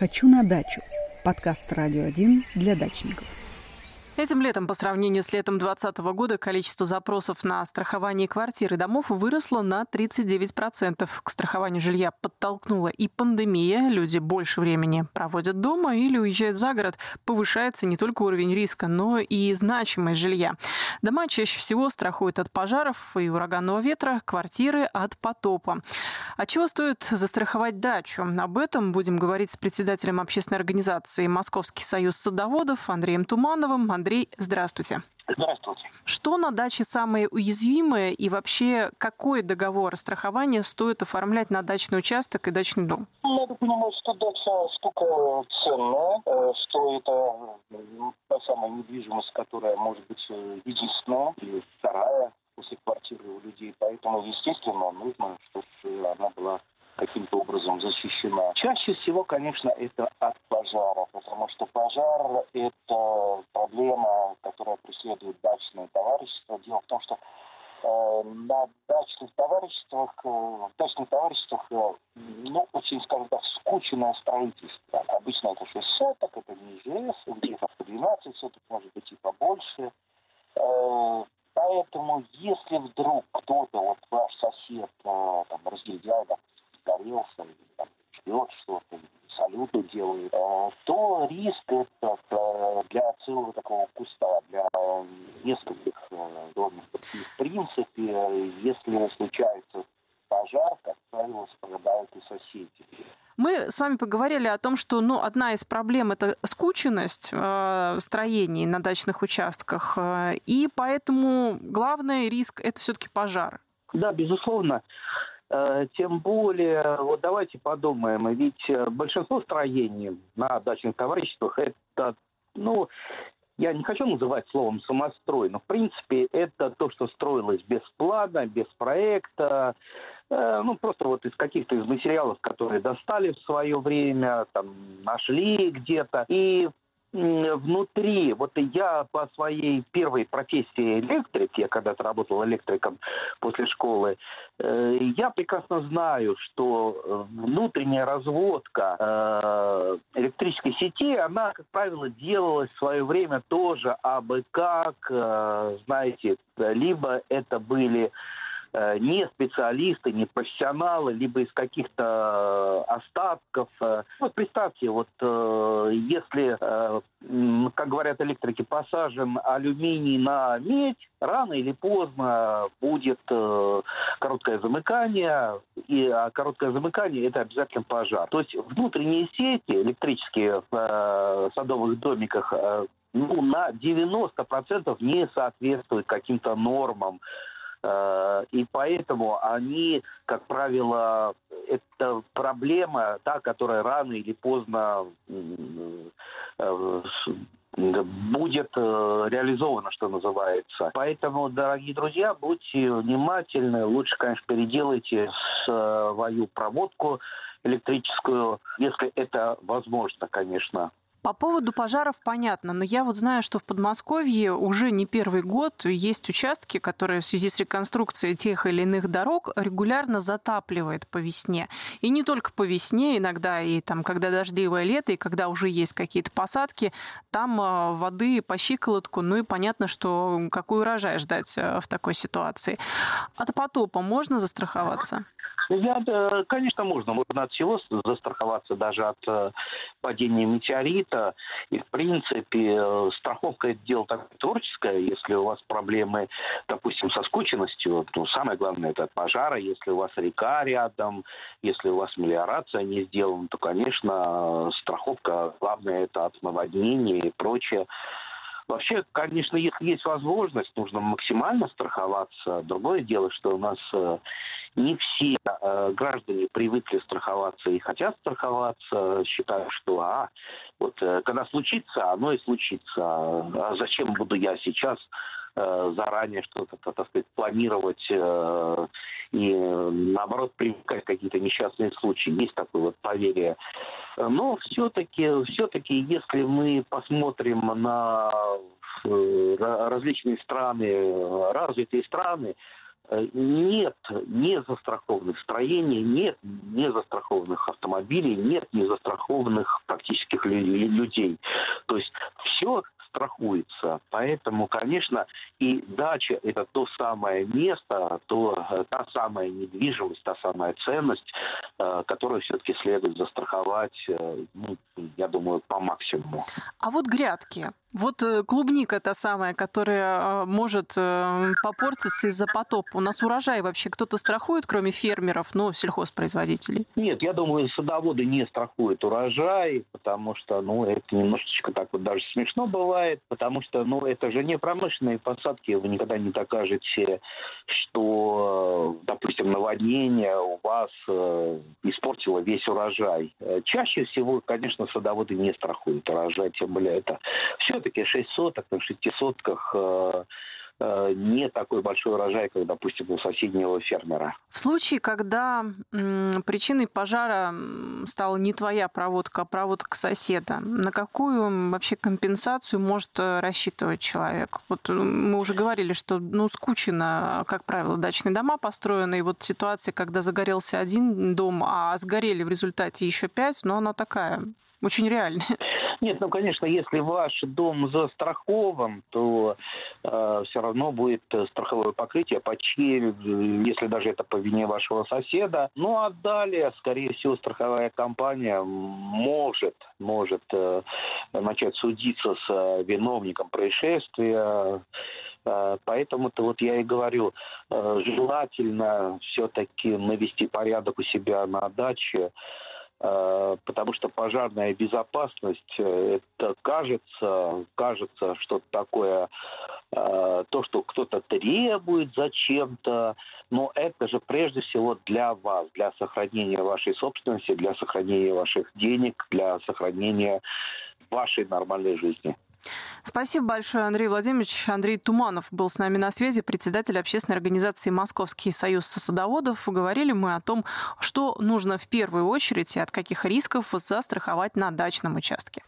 «Хочу на дачу» – подкаст «Радио 1» для дачников. Этим летом по сравнению с летом 2020 года количество запросов на страхование квартир и домов выросло на 39%. К страхованию жилья подтолкнула и пандемия. Люди больше времени проводят дома или уезжают за город. Повышается не только уровень риска, но и значимость жилья. Дома чаще всего страхуют от пожаров и ураганного ветра, квартиры от потопа. А чего стоит застраховать дачу? Об этом будем говорить с председателем общественной организации «Московский союз садоводов» Андреем Тумановым. Андрей Андрей, здравствуйте. Здравствуйте. Что на даче самое уязвимое и вообще какой договор страхования стоит оформлять на дачный участок и дачный дом? Надо понимать, что дача штука ценная, э, что это та самая недвижимость, которая может быть э, единственная или вторая после квартиры у людей. Поэтому, естественно, нужно, чтобы она была каким-то образом защищена. Чаще всего, конечно, это от пожара, потому что пожар – это проблема, которая преследует дачные товарищества. Дело в том, что э, на дачных товариществах, э, в дачных товариществах, э, ну, очень, скажем так, скучное строительство. Обычно это 6 соток, это не ЖС, где-то по 12 соток, может быть, и побольше. Поэтому, если вдруг кто-то, вот ваш сосед, э, там, разгильдяй, загорелся, или там, что-то, салюты делает, а, то риск это а, для целого такого куста, для нескольких а, домиков. И в принципе, если случается пожар, как правило, страдают и соседи. Мы с вами поговорили о том, что ну, одна из проблем – это скученность э, строений на дачных участках, э, и поэтому главный риск – это все-таки пожар. Да, безусловно. Э, тем более, вот давайте подумаем, ведь э, большинство строений на дачных товариществах это, ну, я не хочу называть словом самострой, но в принципе это то, что строилось без плана, без проекта, э, ну просто вот из каких-то из материалов, которые достали в свое время, там нашли где-то. И внутри, вот я по своей первой профессии электрик, я когда-то работал электриком после школы, э, я прекрасно знаю, что э, внутренняя разводка э, электрической сети, она, как правило, делалась в свое время тоже абы как, знаете, либо это были не специалисты, не профессионалы, либо из каких-то э, остатков. Э. Вот представьте, вот если, как говорят электрики, посажен алюминий на медь, рано или поздно будет короткое замыкание, и а короткое замыкание – это обязательно пожар. То есть внутренние сети электрические в садовых домиках ну, на 90% не соответствуют каким-то нормам Э, и поэтому они, как правило, это проблема, та, которая рано или поздно э, будет э, реализовано, что называется. Поэтому, дорогие друзья, будьте внимательны. Лучше, конечно, переделайте свою проводку электрическую, если это возможно, конечно. По поводу пожаров понятно, но я вот знаю, что в Подмосковье уже не первый год есть участки, которые в связи с реконструкцией тех или иных дорог регулярно затапливает по весне. И не только по весне, иногда и там, когда дождливое лето, и когда уже есть какие-то посадки, там а, воды по щиколотку, ну и понятно, что какой урожай ждать а, в такой ситуации. От потопа можно застраховаться? Я, конечно, можно. Можно от всего застраховаться, даже от э, падения метеорита. И, в принципе, э, страховка – это дело так творческое. Если у вас проблемы, допустим, со скученностью, то самое главное – это от пожара. Если у вас река рядом, если у вас мелиорация не сделана, то, конечно, страховка, главное – это от наводнения и прочее. Вообще, конечно, если есть возможность, нужно максимально страховаться. Другое дело, что у нас э, не все э, граждане привыкли страховаться и хотят страховаться, считают, что а, вот э, когда случится, оно и случится. А зачем буду я сейчас заранее что-то, так сказать, планировать и, наоборот, привлекать какие-то несчастные случаи. Есть такое вот поверие. Но все-таки, все-таки, если мы посмотрим на различные страны, развитые страны, Э, нет не застрахованных строений, нет не застрахованных автомобилей, нет не застрахованных практических людей. То есть все страхуется. Поэтому, конечно, и дача – это то самое место, то, э, та самая недвижимость, та самая ценность, э, которую все-таки следует застраховать, э, ну, я думаю, по максимуму. А вот грядки. Вот клубника та самая, которая может попортиться из-за потопа. У нас урожай вообще кто-то страхует, кроме фермеров, ну, сельхозпроизводителей? Нет, я думаю, садоводы не страхуют урожай, потому что, ну, это немножечко так вот даже смешно бывает потому что, ну, это же не промышленные посадки, вы никогда не докажете, что, допустим, наводнение у вас э, испортило весь урожай. Чаще всего, конечно, садоводы не страхуют урожай, тем более это все-таки 6 соток на 6 сотках э, Э, не такой большой урожай, как, допустим, у соседнего фермера. В случае, когда причиной пожара стала не твоя проводка, а проводка соседа, на какую вообще компенсацию может э, рассчитывать человек? Вот мы уже говорили, что ну, скучно, как правило, дачные дома построены, и вот ситуация, когда загорелся один дом, а сгорели в результате еще пять, но она такая очень реальная. Нет, ну, конечно, если ваш дом застрахован, то э, все равно будет страховое покрытие по чьей, если даже это по вине вашего соседа. Ну, а далее, скорее всего, страховая компания может, может э, начать судиться с э, виновником происшествия. Э, поэтому-то вот я и говорю, э, желательно все-таки навести порядок у себя на даче, Э, потому что пожарная безопасность, э, это кажется, кажется что-то такое, э, то, что кто-то требует зачем-то, но это же прежде всего для вас, для сохранения вашей собственности, для сохранения ваших денег, для сохранения вашей нормальной жизни. Спасибо большое, Андрей Владимирович. Андрей Туманов был с нами на связи, председатель общественной организации «Московский союз садоводов». Говорили мы о том, что нужно в первую очередь и от каких рисков застраховать на дачном участке.